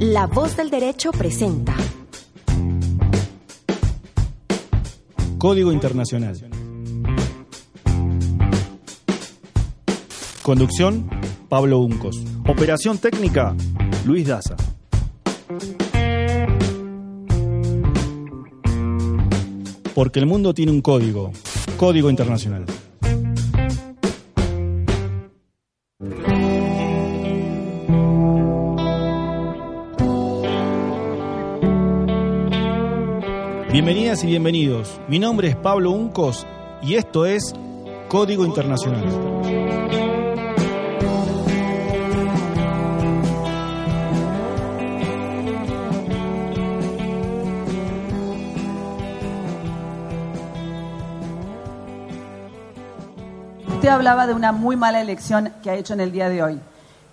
La voz del derecho presenta Código Internacional. Conducción, Pablo Uncos. Operación técnica, Luis Daza. Porque el mundo tiene un código, Código Internacional. Bienvenidas y bienvenidos. Mi nombre es Pablo Uncos y esto es Código Internacional. Usted hablaba de una muy mala elección que ha hecho en el día de hoy.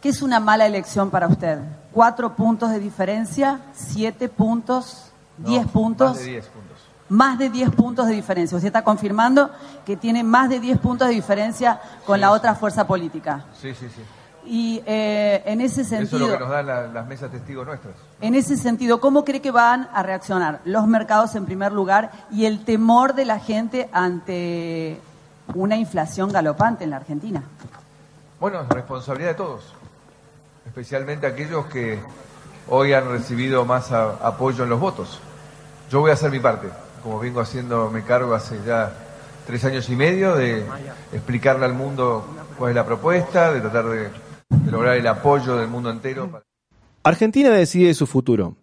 ¿Qué es una mala elección para usted? ¿Cuatro puntos de diferencia? ¿Siete puntos? ¿Diez puntos? Más de 10 puntos. Más de 10 puntos de diferencia. Usted está confirmando que tiene más de 10 puntos de diferencia con la otra fuerza política. Sí, sí, sí. Y eh, en ese Eso es lo sentido, que nos dan la- las mesas testigos nuestras. en ese sentido, ¿cómo cree que van a reaccionar los mercados en primer lugar y el temor de la gente ante una inflación galopante en la Argentina? Bueno, es responsabilidad de todos, especialmente aquellos que hoy han recibido más apoyo en los votos. Yo voy a hacer mi parte, como vengo haciendo, me cargo hace ya tres años y medio de explicarle al mundo cuál es la propuesta, de tratar de, de lograr el apoyo del mundo entero. Argentina decide su futuro.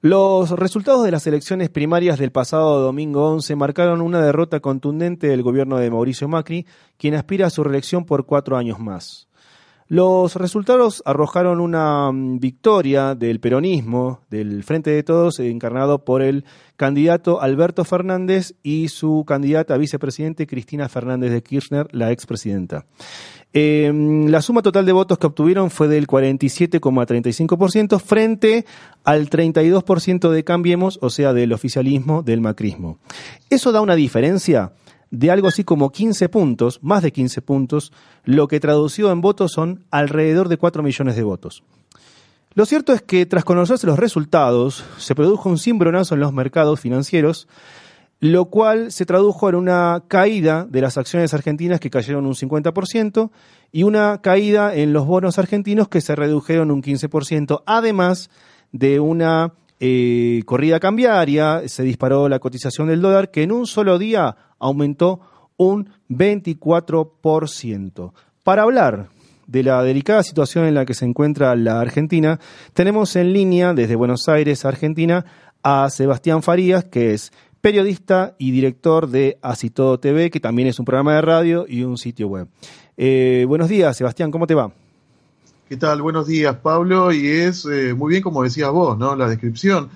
Los resultados de las elecciones primarias del pasado domingo 11 marcaron una derrota contundente del gobierno de Mauricio Macri, quien aspira a su reelección por cuatro años más. Los resultados arrojaron una mm, victoria del peronismo, del Frente de Todos, encarnado por el candidato Alberto Fernández y su candidata a vicepresidente Cristina Fernández de Kirchner, la expresidenta. Eh, la suma total de votos que obtuvieron fue del 47,35% frente al 32% de Cambiemos, o sea, del oficialismo del macrismo. Eso da una diferencia de algo así como 15 puntos, más de 15 puntos, lo que traducido en votos son alrededor de 4 millones de votos. Lo cierto es que tras conocerse los resultados, se produjo un cimbronazo en los mercados financieros, lo cual se tradujo en una caída de las acciones argentinas que cayeron un 50% y una caída en los bonos argentinos que se redujeron un 15%, además de una eh, corrida cambiaria, se disparó la cotización del dólar que en un solo día aumentó un 24%. Para hablar de la delicada situación en la que se encuentra la Argentina, tenemos en línea desde Buenos Aires, Argentina, a Sebastián Farías, que es periodista y director de Así Todo TV, que también es un programa de radio y un sitio web. Eh, buenos días, Sebastián, ¿cómo te va? ¿Qué tal? Buenos días, Pablo. Y es eh, muy bien como decías vos, ¿no? La descripción.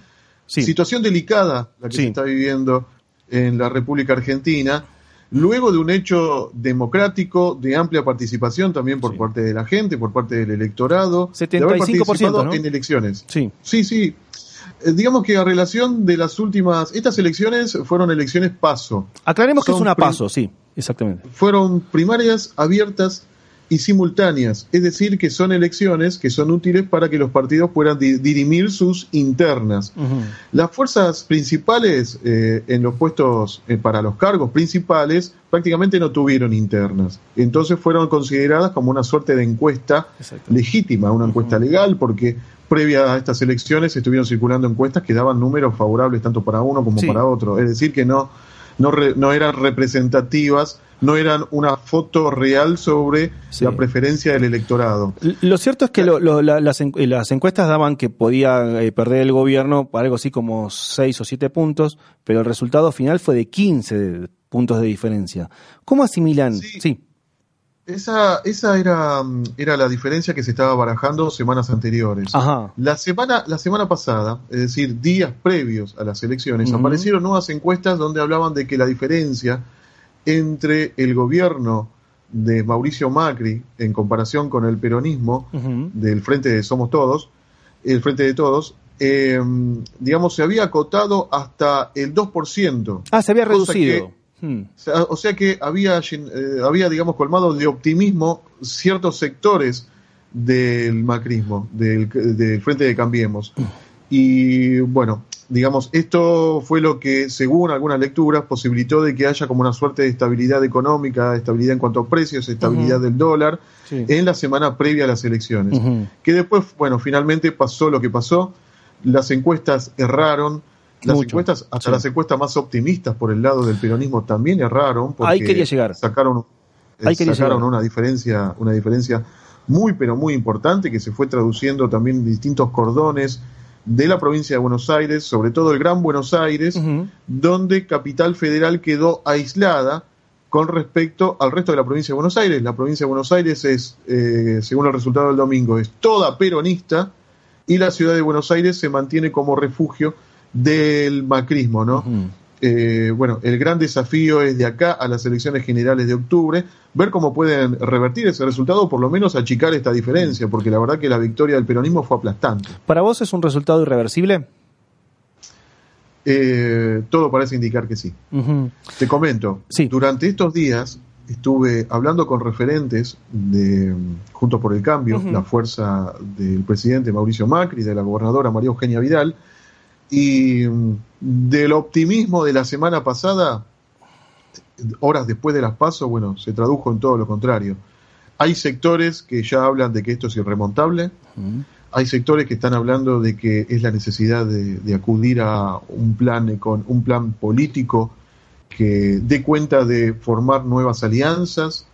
Sí. Situación delicada la que Sí. se está viviendo en la República Argentina, luego de un hecho democrático de amplia participación también por Sí. parte de la gente, por parte del electorado, de haber 75%, participado ¿no? en elecciones. Sí, Sí, sí. Eh, digamos que a relación de las últimas, estas elecciones fueron elecciones paso, aclaremos que es una paso, sí, exactamente. fueron primarias abiertas y simultáneas, es decir, que son elecciones que son útiles para que los partidos puedan di- dirimir sus internas. Las fuerzas principales eh, en los puestos eh, para los cargos principales prácticamente no tuvieron internas, entonces fueron consideradas como una suerte de encuesta legítima, una encuesta legal, porque previa a estas elecciones estuvieron circulando encuestas que daban números favorables tanto para uno como Sí. para otro, es decir, que no, no, re- no eran representativas, no eran una foto real sobre Sí. la preferencia del electorado. Lo cierto es que lo- lo- la- las, en- las encuestas daban que podía eh, perder el gobierno por algo así como 6 o 7 puntos, pero el resultado final fue de 15 puntos de diferencia. ¿Cómo asimilan? Sí. sí. Esa, esa era, era la diferencia que se estaba barajando semanas anteriores. Ajá. La semana, la semana pasada, es decir, días previos a las elecciones, aparecieron nuevas encuestas donde hablaban de que la diferencia entre el gobierno de Mauricio Macri en comparación con el peronismo del Frente de Somos Todos, el Frente de Todos, eh, digamos, se había acotado hasta el 2%. Ah, se había reducido. Hmm. O sea, que había, eh, había, digamos, colmado de optimismo ciertos sectores del macrismo, del, del Frente de Cambiemos. Y bueno, digamos, esto fue lo que, según algunas lecturas, posibilitó de que haya como una suerte de estabilidad económica, estabilidad en cuanto a precios, estabilidad del dólar, Sí. en la semana previa a las elecciones. Que después, bueno, finalmente pasó lo que pasó, las encuestas erraron, las Mucho, encuestas, hasta sí. las encuestas más optimistas por el lado del peronismo también erraron, porque Ahí quería llegar. sacaron, Ahí quería sacaron llegar. una diferencia, una diferencia muy pero muy importante que se fue traduciendo también en distintos cordones de la provincia de Buenos Aires, sobre todo el Gran Buenos Aires, donde Capital Federal quedó aislada con respecto al resto de la provincia de Buenos Aires. La provincia de Buenos Aires es, eh, según el resultado del domingo, es toda peronista y la ciudad de Buenos Aires se mantiene como refugio del macrismo, ¿no? Eh, bueno, el gran desafío es de acá a las elecciones generales de octubre, ver cómo pueden revertir ese resultado, o por lo menos achicar esta diferencia, porque la verdad que la victoria del peronismo fue aplastante. ¿Para vos es un resultado irreversible? Eh, todo parece indicar que sí. Te comento, Sí. durante estos días estuve hablando con referentes de Juntos por el Cambio, la fuerza del presidente Mauricio Macri, de la gobernadora María Eugenia Vidal, y del optimismo de la semana pasada, horas después de las pasos, bueno, se tradujo en todo lo contrario. Hay sectores que ya hablan de que esto es irremontable, hay sectores que están hablando de que es la necesidad de, de acudir a un plan con un plan político que dé cuenta de formar nuevas alianzas.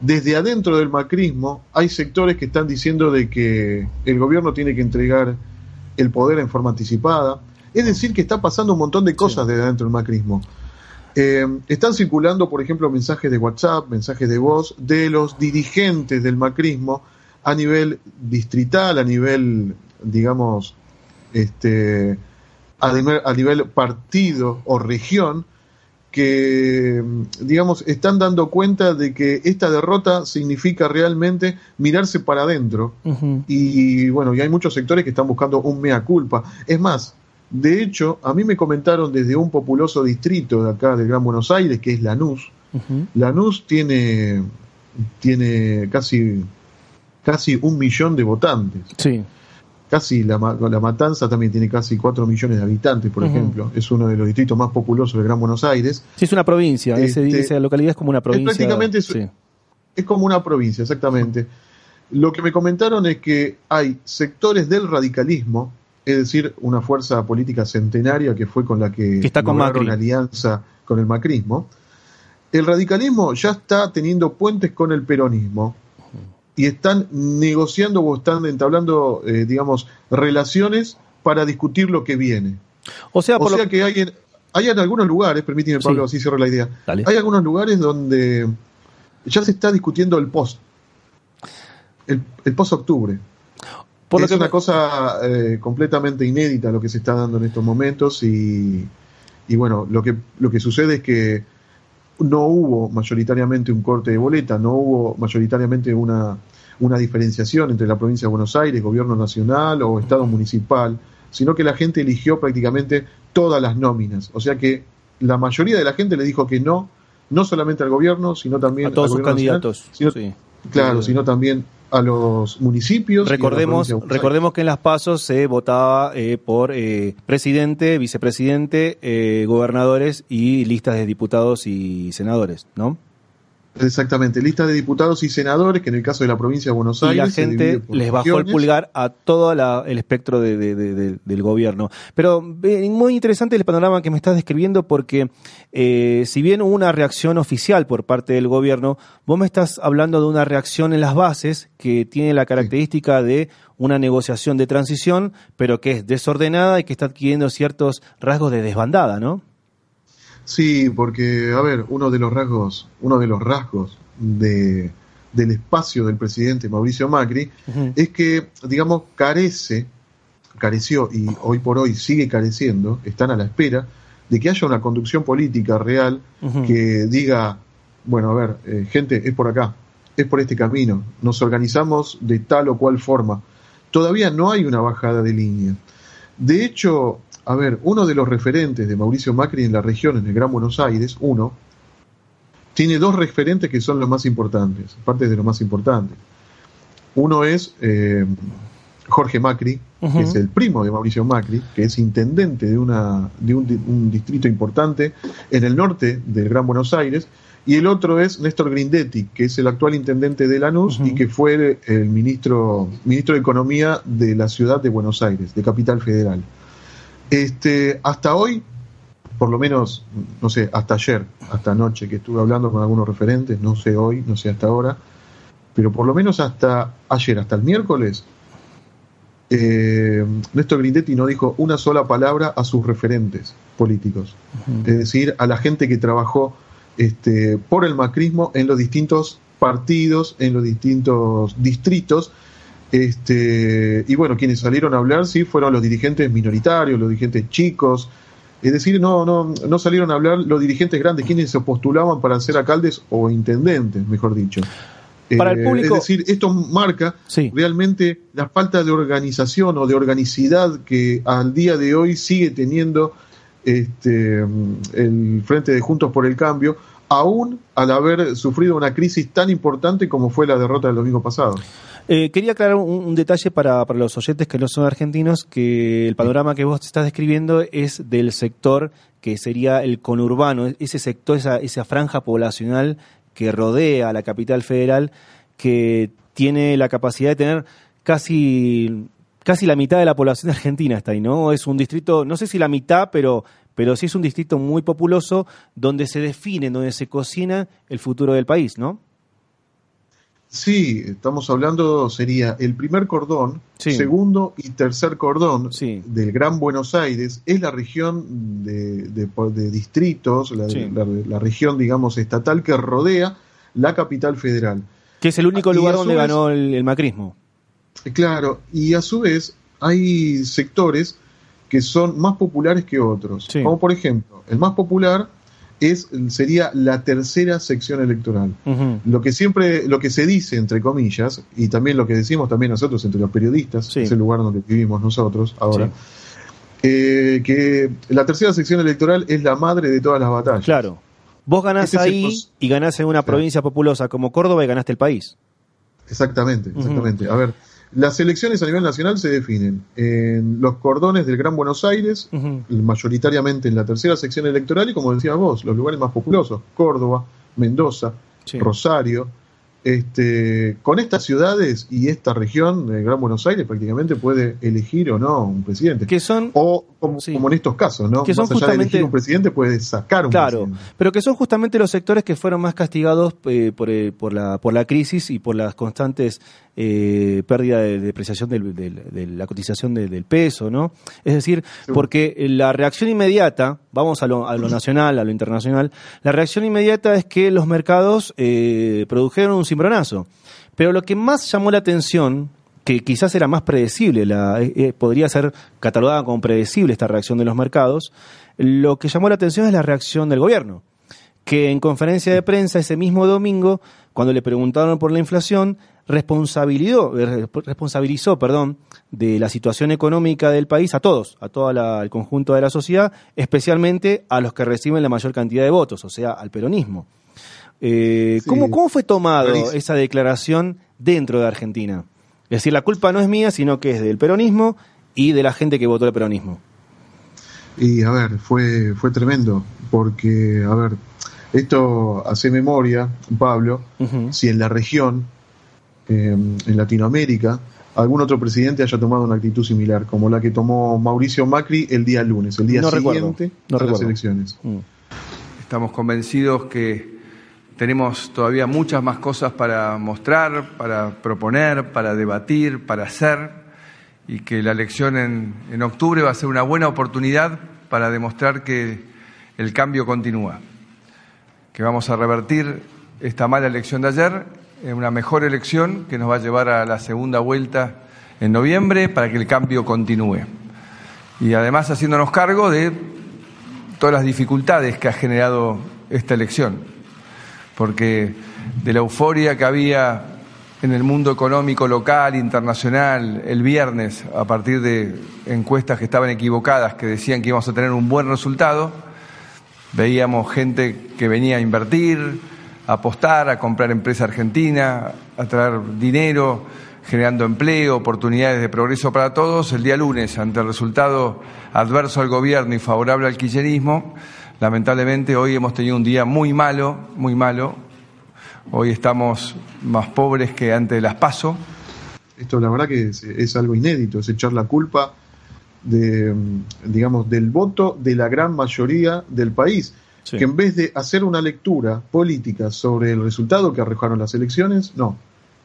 Desde adentro del macrismo hay sectores que están diciendo de que el gobierno tiene que entregar el poder en forma anticipada. Es decir, que está pasando un montón de cosas desde adentro del macrismo. Eh, están circulando, por ejemplo, mensajes de WhatsApp, mensajes de voz de los dirigentes del macrismo a nivel distrital, a nivel, digamos, este, a nivel, a nivel partido o región, que, digamos, están dando cuenta de que esta derrota significa realmente mirarse para adentro. Y bueno, y hay muchos sectores que están buscando un mea culpa. Es más, de hecho, a mí me comentaron desde un populoso distrito de acá del Gran Buenos Aires, que es Lanús. Lanús tiene, tiene casi, casi un millón de votantes. Sí. Casi la, la Matanza también tiene casi 4 millones de habitantes, por ejemplo. Es uno de los distritos más populosos del Gran Buenos Aires. Sí, es una provincia. Ese- Este, esa localidad es como una provincia. prácticamente es- sí. Es como una provincia, exactamente. Lo que me comentaron es que hay sectores del radicalismo, es decir, una fuerza política centenaria que fue con la que, Que está con Macri. alianza con el macrismo. El radicalismo ya está teniendo puentes con el peronismo y están negociando o están entablando, eh, digamos, relaciones para discutir lo que viene. O sea, O por sea lo que hay en, hay en algunos lugares, permíteme Pablo, Sí. así cierro la idea, Dale. hay algunos lugares donde ya se está discutiendo el post, el, el post octubre. por lo es que una cosa eh, completamente inédita lo que se está dando en estos momentos y, y bueno, lo que, lo que sucede es que no hubo mayoritariamente un corte de boleta, no hubo mayoritariamente una, una diferenciación entre la provincia de Buenos Aires, gobierno nacional o estado municipal, sino que la gente eligió prácticamente todas las nóminas. O sea que la mayoría de la gente le dijo que no, no solamente al gobierno, sino también a todos sus nacional, candidatos. sino- sí. claro, sino también a los municipios. Recordemos, recordemos que en las pasos se votaba eh, por eh, presidente, vicepresidente, eh, gobernadores y listas de diputados y senadores, ¿no? Exactamente, lista de diputados y senadores, que en el caso de la provincia de Buenos Y Aires. la se divide gente les bajó el pulgar a todo la- el espectro de- de- de- de- del gobierno. Pero eh, muy interesante el panorama que me estás describiendo porque eh, si bien hubo una reacción oficial por parte del gobierno, vos me estás hablando de una reacción en las bases que tiene la característica de una negociación de transición, pero que es desordenada y que está adquiriendo ciertos rasgos de desbandada, ¿no? Sí, porque, a ver, uno de los rasgos, uno de los rasgos de, del espacio del presidente Mauricio Macri es que, digamos, carece, careció y hoy por hoy sigue careciendo, están a la espera de que haya una conducción política real que diga, bueno, a ver, eh, gente, es por acá, es por este camino, nos organizamos de tal o cual forma. Todavía no hay una bajada de línea. De hecho, a ver, uno de los referentes de Mauricio Macri en la región, en el Gran Buenos Aires, uno, tiene dos referentes que son los más importantes, parte de los más importantes. Uno es eh, Jorge Macri, que es el primo de Mauricio Macri, que es intendente de, una, de un, distrito importante en el norte del Gran Buenos Aires, y el otro es Néstor Grindetti, que es el actual intendente de Lanús y que fue el ministro, ministro de Economía de la ciudad de Buenos Aires, de Capital Federal. Este, hasta hoy, por lo menos, no sé, hasta ayer, hasta anoche que estuve hablando con algunos referentes, no sé hoy, no sé hasta ahora, pero por lo menos hasta ayer, hasta el miércoles, eh, Néstor Grindetti no dijo una sola palabra a sus referentes políticos, es decir, a la gente que trabajó este, por el macrismo en los distintos partidos, en los distintos distritos. Este, y bueno, quienes salieron a hablar sí fueron los dirigentes minoritarios, los dirigentes chicos, es decir, no, no, no salieron a hablar los dirigentes grandes, quienes se postulaban para ser alcaldes o intendentes, mejor dicho. Para el eh, público... Es decir, esto marca realmente la falta de organización o de organicidad que al día de hoy sigue teniendo este, el Frente de Juntos por el Cambio, aún al haber sufrido una crisis tan importante como fue la derrota del domingo pasado. Eh, quería aclarar un, detalle para, para, los oyentes que no son argentinos, que el panorama que vos estás describiendo es del sector que sería el conurbano, ese sector, esa, esa franja poblacional que rodea a la capital federal, que tiene la capacidad de tener casi casi la mitad de la población argentina está ahí, ¿no? Es un distrito, no sé si la mitad, pero, pero sí es un distrito muy populoso donde se define, donde se cocina el futuro del país, ¿no? Sí, estamos hablando, sería el primer cordón, segundo y tercer cordón del Gran Buenos Aires, es la región de, distritos, la, región, digamos, estatal que rodea la capital federal. Que es el único lugar donde ganó el, macrismo. Claro, y a su vez hay sectores que son más populares que otros. Como por ejemplo, el más popular es, sería la tercera sección electoral. Lo que siempre, lo que se dice, entre comillas, y también lo que decimos también nosotros entre los periodistas, es el lugar donde vivimos nosotros ahora, eh, que la tercera sección electoral es la madre de todas las batallas. Claro. Vos ganás ahí y ganás en una provincia populosa como Córdoba y ganaste el país. Exactamente, exactamente. A ver, las elecciones a nivel nacional se definen en los cordones del Gran Buenos Aires, mayoritariamente en la tercera sección electoral y como decías vos, los lugares más populosos, Córdoba, Mendoza, Rosario, este, con estas ciudades y esta región, el Gran Buenos Aires, prácticamente puede elegir o no un presidente. Que son, o como, en estos casos, ¿no? Que son Más allá de elegir un presidente, puede sacar un claro, pero que son justamente los sectores que fueron más castigados eh, por, eh, por, la, por la crisis y por las constantes eh, pérdida de depreciación de la cotización del peso, ¿no? Es decir, porque la reacción inmediata, vamos a lo, a lo, nacional, a lo internacional, la reacción inmediata es que los mercados eh, produjeron un cimbronazo. Pero lo que más llamó la atención, que quizás era más predecible, la, eh, eh, podría ser catalogada como predecible esta reacción de los mercados, lo que llamó la atención es la reacción del gobierno, que en conferencia de prensa ese mismo domingo, cuando le preguntaron por la inflación, responsabilizó, responsabilizó perdón, de la situación económica del país a todos, a todo el conjunto de la sociedad, especialmente a los que reciben la mayor cantidad de votos, o sea, al peronismo. Eh, ¿cómo, fue tomado esa declaración dentro de Argentina? Es decir, la culpa no es mía, sino que es del peronismo y de la gente que votó el peronismo. Y a ver, fue, fue tremendo, porque, a ver, esto hace memoria, Pablo, si en la región, em, en Latinoamérica, algún otro presidente haya tomado una actitud similar, como la que tomó Mauricio Macri el día lunes, el día siguiente a las elecciones. Mm. Estamos convencidos que tenemos todavía muchas más cosas para mostrar, para proponer, para debatir, para hacer, y que la elección en, en octubre va a ser una buena oportunidad para demostrar que el cambio continúa, que vamos a revertir esta mala elección de ayer una mejor elección que nos va a llevar a la segunda vuelta en noviembre para que el cambio continúe. Y además haciéndonos cargo de todas las dificultades que ha generado esta elección porque de la euforia que había en el mundo económico local, internacional, el viernes, a partir de encuestas que estaban equivocadas, que decían que íbamos a tener un buen resultado, veíamos gente que venía a invertir, apostar, a comprar empresa argentina, a traer dinero, generando empleo, oportunidades de progreso para todos. El día lunes, ante el resultado adverso al gobierno y favorable al kirchnerismo, lamentablemente hoy hemos tenido un día muy malo, muy malo. Hoy estamos más pobres que antes de las PASO. Esto la verdad que es, es algo inédito, es echar la culpa de, digamos, del voto de la gran mayoría del país. Sí. Que en vez de hacer una lectura política sobre el resultado que arrojaron las elecciones, no,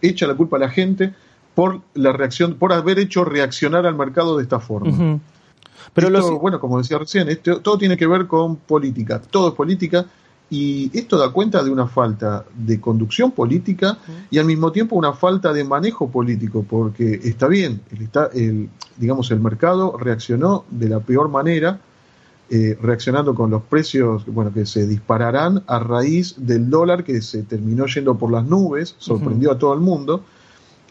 echa la culpa a la gente por la reacción, por haber hecho reaccionar al mercado de esta forma. Pero Esto, los- bueno, como decía recién, esto, todo tiene que ver con política, todo es política y esto da cuenta de una falta de conducción política y al mismo tiempo una falta de manejo político, porque está bien, el, está, el, digamos, el mercado reaccionó de la peor manera, eh, reaccionando con los precios bueno, que se dispararán a raíz del dólar que se terminó yendo por las nubes, sorprendió a todo el mundo.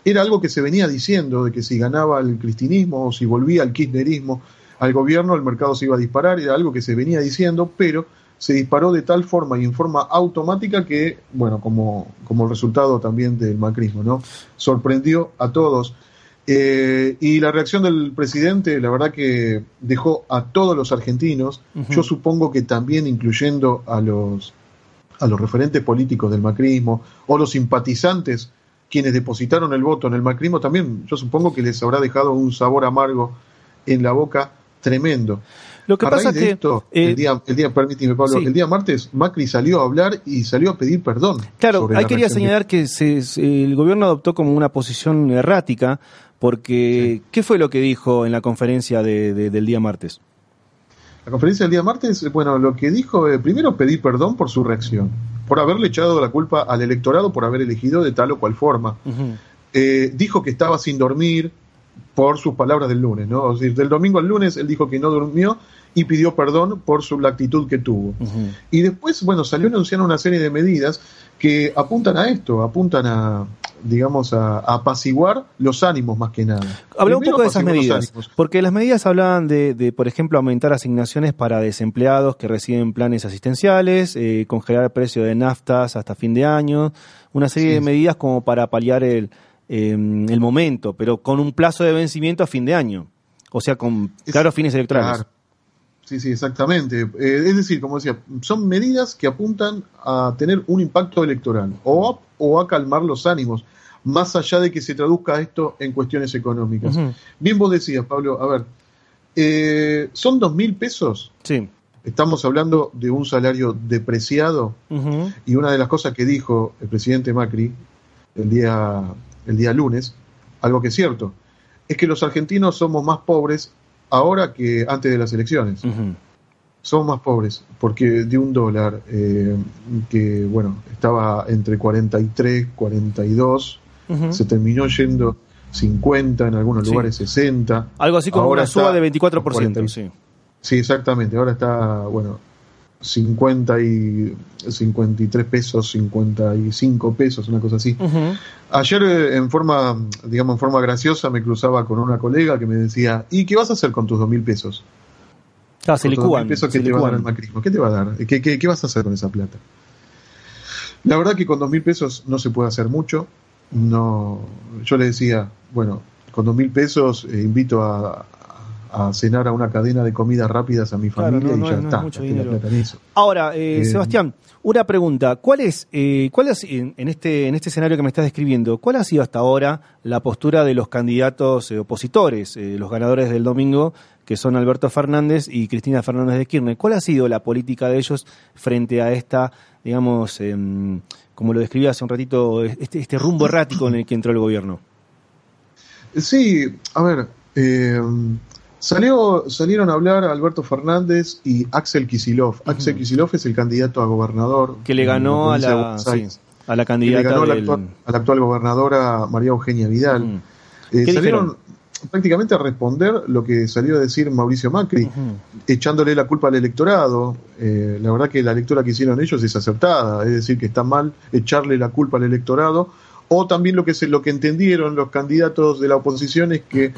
Era algo que se venía diciendo, de que si ganaba el cristinismo o si volvía el kirchnerismo al gobierno, el mercado se iba a disparar, era algo que se venía diciendo, pero se disparó de tal forma y en forma automática que, bueno, como, como resultado también del macrismo, ¿no? Sorprendió a todos. Eh, y la reacción del presidente, la verdad que dejó a todos los argentinos, yo supongo que también incluyendo a los, a los referentes políticos del macrismo o los simpatizantes quienes depositaron el voto en el macrismo, también yo supongo que les habrá dejado un sabor amargo en la boca tremendo. Lo que a pasa es que esto, eh, el día, el día, permíteme Pablo, sí. el día martes Macri salió a hablar y salió a pedir perdón. Claro, ahí quería de- señalar que se- el gobierno adoptó como una posición errática, porque ¿qué fue lo que dijo en la conferencia de- de- del día martes? La conferencia del día martes, bueno, lo que dijo, eh, primero pedí perdón por su reacción, por haberle echado la culpa al electorado por haber elegido de tal o cual forma. Eh, dijo que estaba sin dormir por sus palabras del lunes, ¿no? Decir, del domingo al lunes él dijo que no durmió y pidió perdón por su la actitud que tuvo. Y después, bueno, salió anunciando una serie de medidas que apuntan a esto, apuntan a, digamos, a, a apaciguar los ánimos más que nada. Habla un poco de esas medidas, porque las medidas hablaban de, de, por ejemplo, aumentar asignaciones para desempleados que reciben planes asistenciales, eh, congelar el precio de naftas hasta fin de año, una serie Sí, de medidas como para paliar el, eh, el momento, pero con un plazo de vencimiento a fin de año, o sea, con Es- claros fines electorales. Claro. Sí, sí, exactamente. Eh, es decir, como decía, son medidas que apuntan a tener un impacto electoral o a, o a calmar los ánimos, más allá de que se traduzca esto en cuestiones económicas. Bien vos decías, Pablo, a ver, eh, son dos mil pesos. Sí. Estamos hablando de un salario depreciado y una de las cosas que dijo el presidente Macri el día, el día lunes, algo que es cierto, es que los argentinos somos más pobres ahora que antes de las elecciones. Somos más pobres porque de un dólar eh, que, bueno, estaba entre 43, 42, Ujú. se terminó yendo 50, en algunos Sí. lugares 60. Algo así como Ahora una suba de 24%. 40. Sí. Sí, exactamente. Ahora está, bueno, 50 y 53 pesos, 55 pesos, una cosa así. Ayer, eh, en forma, digamos, en forma graciosa, me cruzaba con una colega que me decía, ¿y qué vas a hacer con tus dos mil pesos? Ah, se licúan. pesos que se te va a dar el macrismo. ¿Qué te va a dar? ¿Qué, qué, qué vas a hacer con esa plata? La verdad que con dos mil pesos no se puede hacer mucho. No, yo le decía, bueno, con dos mil pesos eh, invito a, a cenar a una cadena de comidas rápidas a mi familia no y ya es- no es está. mucho dinero. Ahora, eh, Eh, Sebastián, una pregunta. ¿Cuál es, eh, cuál es en, en este, en este escenario que me estás describiendo, cuál ha sido hasta ahora la postura de los candidatos eh, opositores, los ganadores del domingo, que son Alberto Fernández y Cristina Fernández de Kirchner? ¿Cuál ha sido la política de ellos frente a esta, digamos, em, como lo describí hace un ratito, este, este rumbo errático en el que entró el gobierno? Sí, a ver, eh, salió, salieron a hablar Alberto Fernández y Axel Kisilov. Axel Kisilov es el candidato a gobernador. Que le ganó a la, sí, a la que le candidata ganó a la, actual, a la actual gobernadora María Eugenia Vidal. Eh, ¿Qué salieron dijeron? prácticamente a responder lo que salió a decir Mauricio Macri, echándole la culpa al electorado. Eh, la verdad que la lectura que hicieron ellos es acertada, es decir, que está mal echarle la culpa al electorado. O también lo que se, lo que entendieron los candidatos de la oposición es que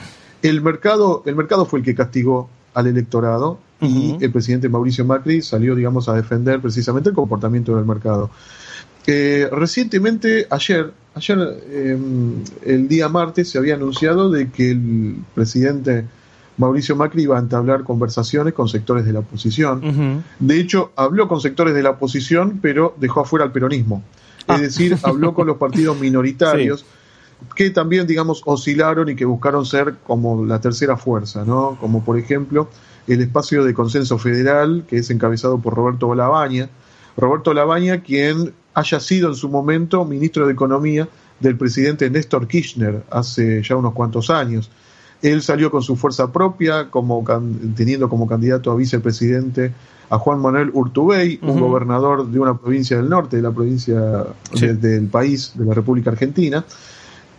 el mercado, el mercado fue el que castigó al electorado y el presidente Mauricio Macri salió, digamos, a defender precisamente el comportamiento del mercado. Eh, recientemente, ayer, ayer, eh, el día martes, se había anunciado de que el presidente Mauricio Macri iba a entablar conversaciones con sectores de la oposición. De hecho, habló con sectores de la oposición, pero dejó afuera al peronismo. Es Ah. decir, habló con los partidos minoritarios que también, digamos, oscilaron y que buscaron ser como la tercera fuerza, ¿no? Como por ejemplo el espacio de consenso federal, que es encabezado por Roberto Labaña. Roberto Labaña, quien haya sido en su momento ministro de Economía del presidente Néstor Kirchner hace ya unos cuantos años. Él salió con su fuerza propia, como teniendo como candidato a vicepresidente a Juan Manuel Urtubey, un gobernador de una provincia del norte, de la provincia Sí. de- del país, de la República Argentina.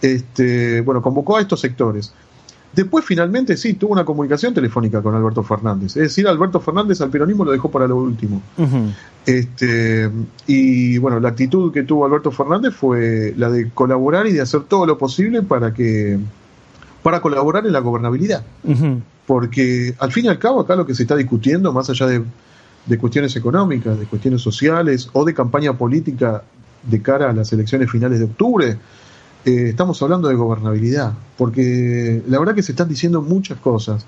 Este, bueno, convocó a estos sectores. Después, finalmente, sí, tuvo una comunicación telefónica con Alberto Fernández. Es decir, Alberto Fernández al peronismo lo dejó para lo último. Este, y bueno, la actitud que tuvo Alberto Fernández fue la de colaborar y de hacer todo lo posible para que para colaborar en la gobernabilidad. Porque al fin y al cabo acá lo que se está discutiendo, más allá de, de cuestiones económicas, de cuestiones sociales o de campaña política de cara a las elecciones finales de octubre, eh, estamos hablando de gobernabilidad. Porque la verdad que se están diciendo muchas cosas.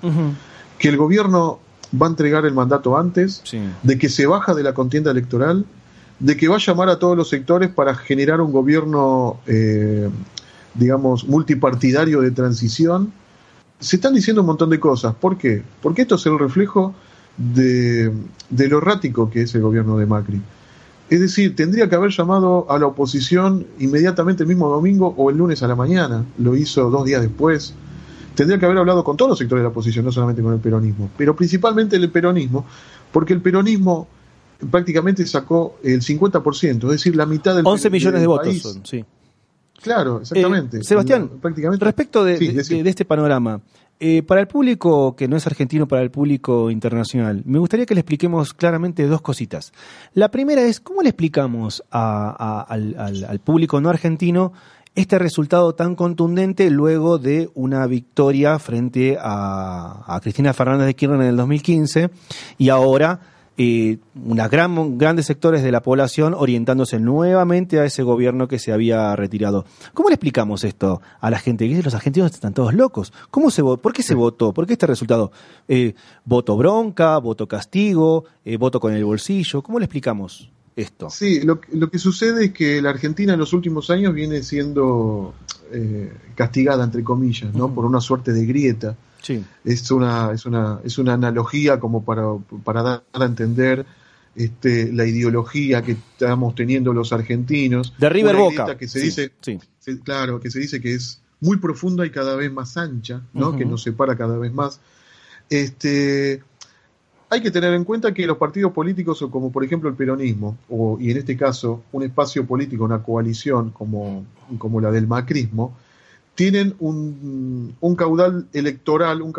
Que el gobierno va a entregar el mandato antes, Sí. de que se baja de la contienda electoral, de que va a llamar a todos los sectores para generar un gobierno, eh, digamos, multipartidario de transición. Se están diciendo un montón de cosas. ¿Por qué? Porque esto es el reflejo de, de lo errático que es el gobierno de Macri. Es decir, tendría que haber llamado a la oposición inmediatamente el mismo domingo o el lunes a la mañana. Lo hizo dos días después. Tendría que haber hablado con todos los sectores de la oposición, no solamente con el peronismo, pero principalmente el peronismo, porque el peronismo prácticamente sacó el 50%, es decir, la mitad del 11 millones del de votos país. son, sí. Claro, exactamente. Eh, Sebastián, prácticamente. Respecto de, Sí, de- decime. de este panorama, eh, para el público que no es argentino, para el público internacional, me gustaría que le expliquemos claramente dos cositas. La primera es, ¿cómo le explicamos a- al público no argentino este resultado tan contundente luego de una victoria frente a, a Cristina Fernández de Kirchner en el 2015 y ahora eh, unas gran, grandes sectores de la población orientándose nuevamente a ese gobierno que se había retirado. ¿Cómo le explicamos esto a la gente? Que los argentinos están todos locos. ¿Cómo se, ¿Por qué se votó? ¿Por qué este resultado? Eh, ¿Voto bronca? ¿Voto castigo? Eh, ¿Voto con el bolsillo? ¿Cómo le explicamos esto? Sí, lo, que- lo que sucede es que la Argentina en los últimos años viene siendo eh, castigada, entre comillas, ¿no? Por una suerte de grieta. Sí. es una, es una, es una analogía como para, para dar a entender este, la ideología que estamos teniendo los argentinos. De River Boca. que se Sí, dice, sí. se- claro, que se dice que es muy profunda y cada vez más ancha, ¿no? Que nos separa cada vez más. Este, hay que tener en cuenta que los partidos políticos, como por ejemplo el peronismo, o, y en este caso un espacio político, una coalición como, como la del macrismo, tienen un, un caudal electoral, un,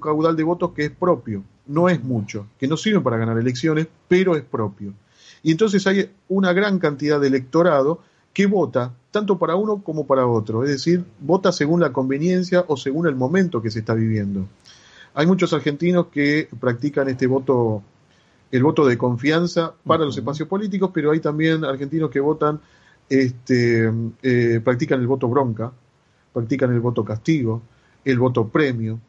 caudal de votos que es propio, no es mucho, que no sirve para ganar elecciones, pero es propio. Y entonces hay una gran cantidad de electorado que vota tanto para uno como para otro, es decir, vota según la conveniencia o según el momento que se está viviendo. Hay muchos argentinos que practican este voto, el voto de confianza para los espacios políticos, pero hay también argentinos que votan, este, eh, practican el voto bronca, practican el voto castigo, el voto premio,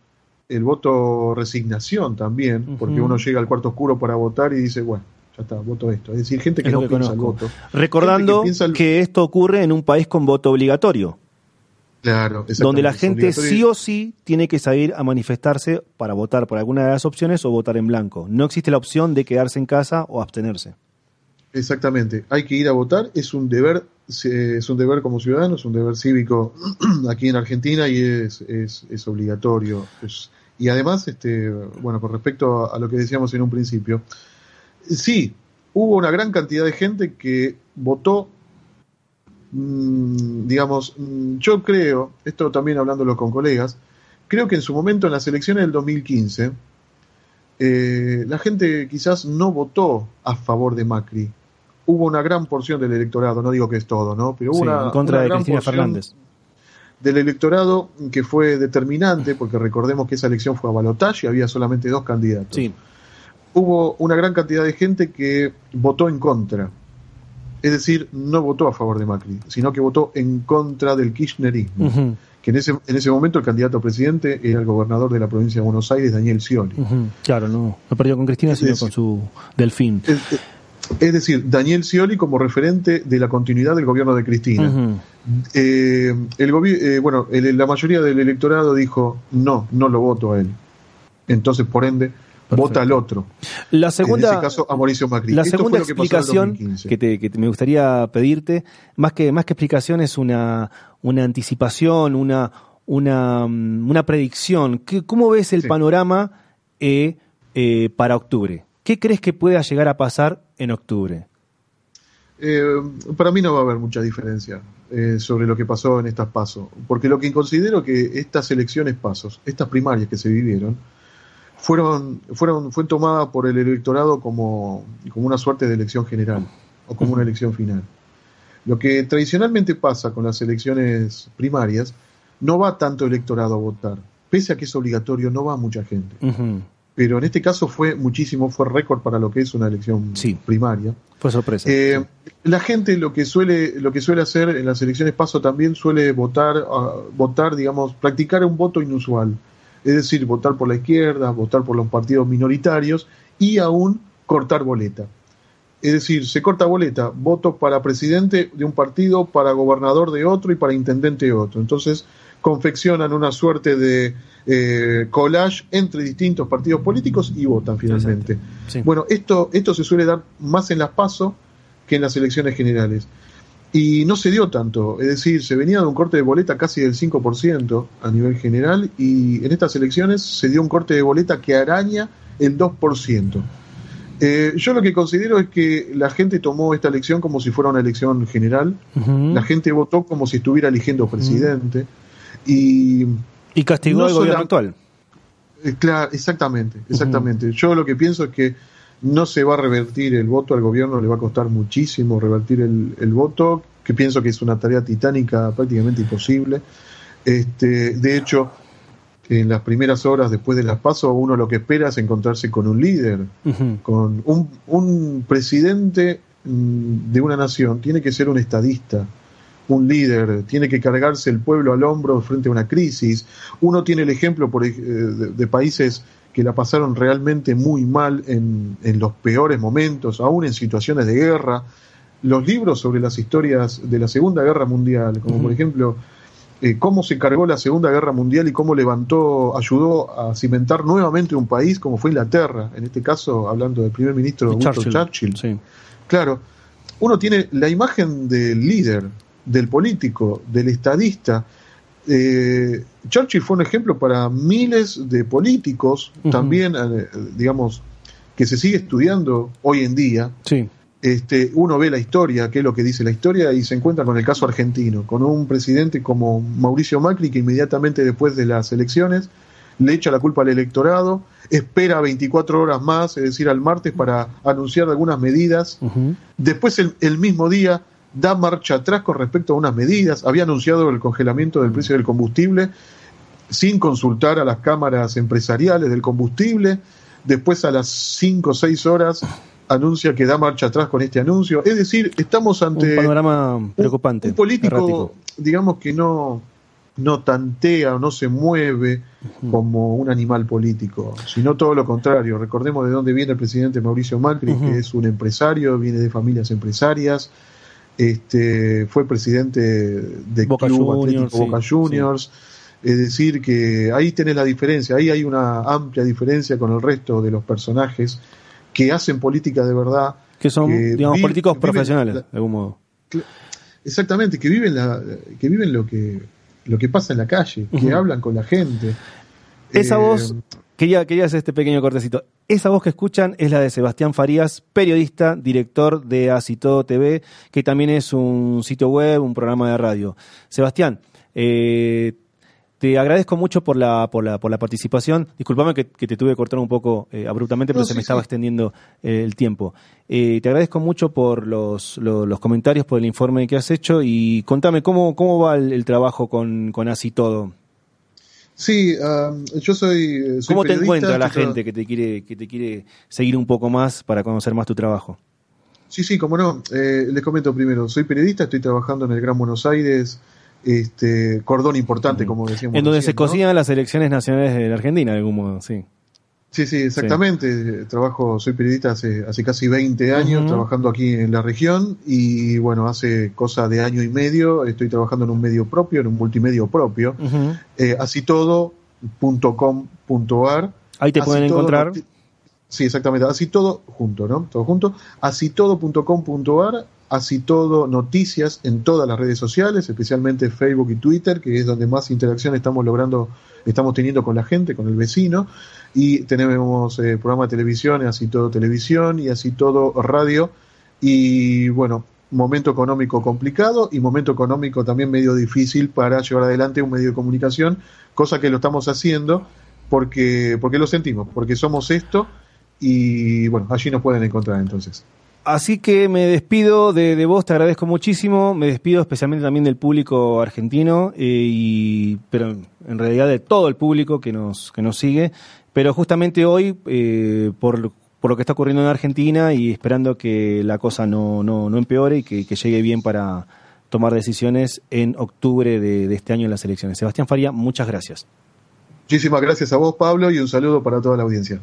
el voto resignación también, porque uno llega al cuarto oscuro para votar y dice, bueno, ya está, voto esto. Es decir, gente que Es no que piensa el voto. Recordando que que esto ocurre en un país con voto obligatorio. Claro, donde la gente sí o sí tiene que salir a manifestarse para votar por alguna de las opciones o votar en blanco. No existe la opción de quedarse en casa o abstenerse. Exactamente, hay que ir a votar, es un deber, es un deber como ciudadano, es un deber cívico aquí en Argentina y es, es, obligatorio. Y además, este, bueno, con respecto a, a lo que decíamos en un principio, sí, hubo una gran cantidad de gente que votó, mm, digamos, mm, yo creo, esto también hablándolo con colegas, creo que en su momento en las elecciones del 2015, eh, la gente quizás no votó a favor de Macri. Hubo una gran porción del electorado, no digo que es todo, ¿no? Pero hubo Sí, una, en contra una de gran Cristina Fernández. Del electorado que fue determinante, porque recordemos que esa elección fue a balotaje y había solamente dos candidatos. Sí, Hubo una gran cantidad de gente que votó en contra. Es decir, no votó a favor de Macri, sino que votó en contra del kirchnerismo. Que en ese, en ese momento el candidato a presidente era el gobernador de la provincia de Buenos Aires, Daniel Scioli. Claro, no, no perdió con Cristina, Es sino decir- con su delfín. Es, es decir, Daniel Scioli como referente de la continuidad del gobierno de Cristina. Eh, el eh, bueno, el- la mayoría del electorado dijo no, no lo voto a él. Entonces, por ende, vota al otro. La en segunda, ese caso, a Mauricio Macri. La Esto segunda fue lo que en explicación 2015. que, te, que me gustaría pedirte, más que, más que explicación, es una, una anticipación, una, una, mm, una predicción. ¿Qué- ¿Cómo ves el Sí. panorama eh, para octubre? ¿Qué crees que pueda llegar a pasar en octubre? Eh, para mí no va a haber mucha diferencia eh, sobre lo que pasó en estas pasos, porque lo que considero que estas elecciones pasos, estas primarias que se vivieron, fueron, fueron, fue tomada por el electorado como, como una suerte de elección general o como una elección final. Lo que tradicionalmente pasa con las elecciones primarias, no va tanto electorado a votar, pese a que es obligatorio, no va mucha gente. Pero en este caso fue muchísimo, fue récord para lo que es una elección Sí. primaria. Fue sorpresa. Eh, la gente lo que suele lo que suele hacer en las elecciones paso también suele votar ah, votar digamos practicar un voto inusual es decir votar por la izquierda votar por los partidos minoritarios y aún cortar boleta es decir se corta boleta voto para presidente de un partido para gobernador de otro y para intendente de otro entonces confeccionan una suerte de eh, collage entre distintos partidos políticos y votan finalmente Sí. bueno, esto, esto se suele dar más en las PASO que en las elecciones generales. Y no se dio tanto, es decir, se venía de un corte de boleta casi del 5% a nivel general y en estas elecciones se dio un corte de boleta que araña el 2%. Eh, yo lo que considero es que la gente tomó esta elección como si fuera una elección general, la gente votó como si estuviera eligiendo presidente y y castigó no al gobierno actual. eh, Claro, exactamente, exactamente. Yo lo que pienso es que no se va a revertir el voto, al gobierno le va a costar muchísimo revertir el, el voto, que pienso que es una tarea titánica, prácticamente imposible. Este, de hecho, en las primeras horas después de las pasos, uno lo que espera es encontrarse con un líder, con un, un presidente mm, de una nación, tiene que ser un estadista, un líder, tiene que cargarse el pueblo al hombro frente a una crisis. Uno tiene el ejemplo por, eh, de, de países que la pasaron realmente muy mal en, en los peores momentos, aún en situaciones de guerra. Los libros sobre las historias de la Segunda Guerra Mundial, como por ejemplo eh, cómo se cargó la Segunda Guerra Mundial y cómo levantó, ayudó a cimentar nuevamente un país como fue Inglaterra, en este caso hablando del primer ministro Winston Churchill. Churchill. Sí. Claro, uno tiene la imagen del líder, del político, del estadista. Eh, Churchill fue un ejemplo para miles de políticos, también, eh, digamos, que se sigue estudiando hoy en día. Sí. Este, uno ve la historia, qué es lo que dice la historia, y se encuentra con el caso argentino, con un presidente como Mauricio Macri que inmediatamente después de las elecciones le echa la culpa al electorado, espera 24 horas más, es decir, al martes, para anunciar algunas medidas. Después, el, el mismo día, da marcha atrás con respecto a unas medidas. Había anunciado el congelamiento del precio del combustible sin consultar a las cámaras empresariales del combustible. Después, a las 5 o 6 horas, anuncia que da marcha atrás con este anuncio. Es decir, estamos ante Un panorama preocupante. un político, errático. digamos que no, no tantea o no se mueve como un animal político, sino todo lo contrario. Recordemos de dónde viene el presidente Mauricio Macri, que es un empresario, viene de familias empresarias, este, fue presidente de Boca Club Juniors, Atlético sí, Boca Juniors. Es decir, que ahí tenés la diferencia, ahí hay una amplia diferencia con el resto de los personajes que hacen política de verdad. Que son, que digamos, políticos viven profesionales, la- de algún modo. Exactamente, que viven la, que viven lo que lo que pasa en la calle, que hablan con la gente. Esa Eh, voz, quería, quería hacer este pequeño cortecito. Esa voz que escuchan es la de Sebastián Farías, periodista, director de Así Todo TV, que también es un sitio web, un programa de radio. Sebastián, eh, te agradezco mucho por la, por la, por la participación. Disculpame que, que te tuve que cortar un poco eh, abruptamente, pero No, se sí, me estaba extendiendo eh, el tiempo. Te agradezco mucho por los, lo- los, comentarios, por el informe que has hecho y contame cómo, cómo va el, el trabajo con, con Así Todo. Sí, ah, yo soy, soy ¿Cómo te encuentra la gente que te quiere que te quiere seguir un poco más para conocer más tu trabajo? Sí, sí, como no. Eh, les comento primero, soy periodista, estoy trabajando en el Gran Buenos Aires, este cordón importante, como decíamos. En donde se ¿no? cocían las elecciones nacionales de la Argentina, de algún modo, sí. Sí, sí, exactamente. Trabajo, soy periodista hace, hace casi 20 años, trabajando aquí en la región y bueno, hace cosa de año y medio estoy trabajando en un medio propio, en un multimedio propio, Ujú. eh, asitodo.com.ar. Ahí te Así pueden todo encontrar. Sí, exactamente. Así todo junto, ¿no? Todo junto. Así todo.com.ar. Así todo noticias en todas las redes sociales, especialmente Facebook y Twitter, que es donde más interacción estamos logrando, estamos teniendo con la gente, con el vecino. Y tenemos eh, programa de televisión, así todo televisión y así todo radio. Y bueno, momento económico complicado y momento económico también medio difícil para llevar adelante un medio de comunicación, cosa que lo estamos haciendo porque, porque lo sentimos, porque somos esto y bueno, allí nos pueden encontrar entonces. Así que me despido de, de vos, te agradezco muchísimo, me despido especialmente también del público argentino, eh, y, pero en realidad de todo el público que nos, que nos sigue, pero justamente hoy, eh, por, por lo que está ocurriendo en Argentina y esperando que la cosa no, no, no empeore y que, que llegue bien para tomar decisiones en octubre de, de este año en las elecciones. Sebastián Faría, muchas gracias. Muchísimas gracias a vos, Pablo, y un saludo para toda la audiencia.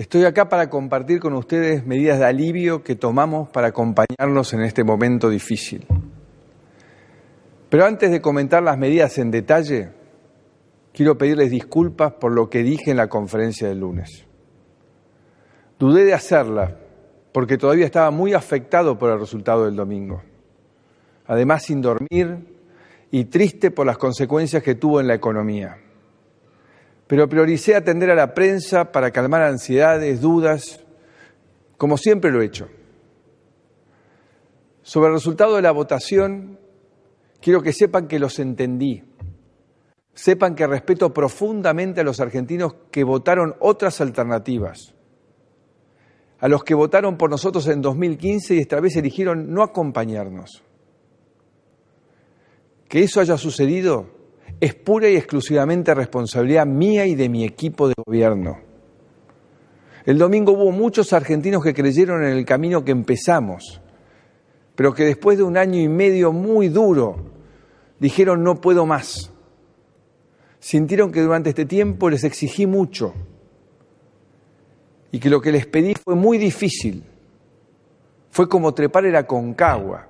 Estoy acá para compartir con ustedes medidas de alivio que tomamos para acompañarlos en este momento difícil. Pero antes de comentar las medidas en detalle, quiero pedirles disculpas por lo que dije en la conferencia del lunes. Dudé de hacerla porque todavía estaba muy afectado por el resultado del domingo. Además, sin dormir y triste por las consecuencias que tuvo en la economía pero prioricé atender a la prensa para calmar ansiedades, dudas, como siempre lo he hecho. Sobre el resultado de la votación, quiero que sepan que los entendí. Sepan que respeto profundamente a los argentinos que votaron otras alternativas, a los que votaron por nosotros en 2015 y esta vez eligieron no acompañarnos. Que eso haya sucedido es pura y exclusivamente responsabilidad mía y de mi equipo de gobierno. El domingo hubo muchos argentinos que creyeron en el camino que empezamos, pero que después de un año y medio muy duro dijeron no puedo más. Sintieron que durante este tiempo les exigí mucho y que lo que les pedí fue muy difícil. Fue como trepar el Aconcagua.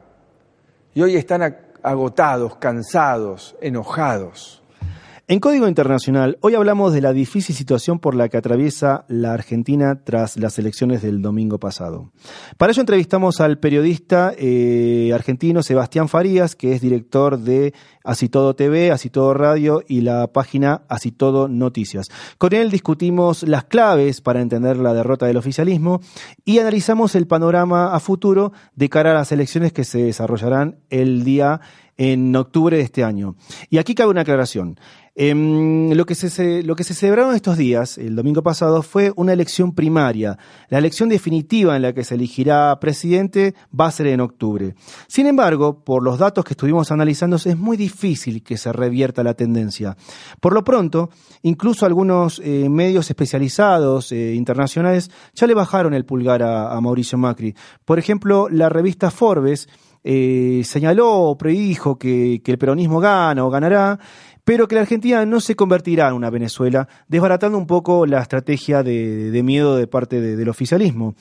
Y hoy están agotados, cansados, enojados. En Código Internacional, hoy hablamos de la difícil situación por la que atraviesa la Argentina tras las elecciones del domingo pasado. Para ello entrevistamos al periodista eh, argentino Sebastián Farías, que es director de Así Todo TV, Así Todo Radio y la página Así Todo Noticias. Con él discutimos las claves para entender la derrota del oficialismo y analizamos el panorama a futuro de cara a las elecciones que se desarrollarán el día en octubre de este año. Y aquí cabe una aclaración. Em, lo, que se, celebraron estos días, el domingo pasado, fue una elección primaria. La elección definitiva en la que se elegirá presidente va a ser en octubre. Sin embargo, por los datos que estuvimos analizando, es muy difícil que se revierta la tendencia. Por lo pronto, incluso algunos eh, medios especializados eh, internacionales ya le bajaron el pulgar a, Mauricio Macri. Por ejemplo, la revista Forbes eh, señaló o predijo que el peronismo gana o ganará, pero que la Argentina no se convertirá en una Venezuela, desbaratando un poco la estrategia de, miedo de parte de- del oficialismo.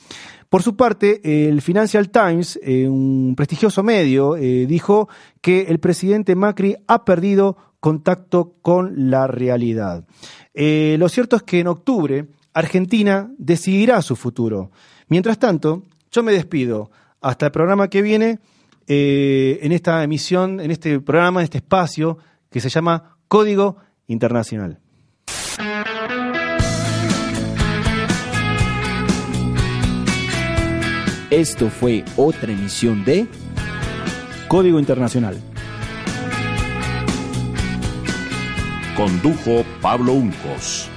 Por su parte, el Financial Times, eh, un prestigioso medio, eh, dijo que el presidente Macri ha perdido contacto con la realidad. Eh, lo cierto es que en octubre Argentina decidirá su futuro. Mientras tanto, yo me despido. Hasta el programa que viene, en esta emisión, en este programa, en este espacio que se llama Código Internacional. Esto fue otra emisión de Código Internacional. Condujo Pablo Uncos.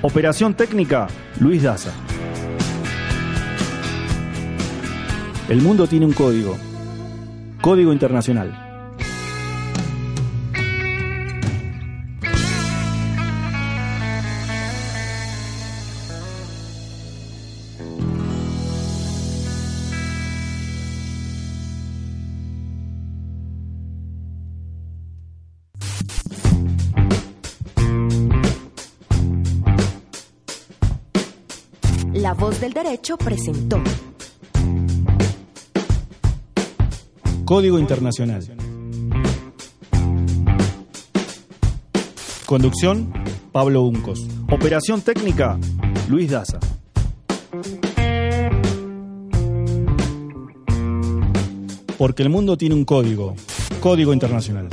Operación técnica, Luis Daza. El mundo tiene un código. Código Internacional. La voz del derecho presentó. Código Internacional. Conducción, Pablo Uncos. Operación técnica, Luis Daza. Porque el mundo tiene un código, Código Internacional.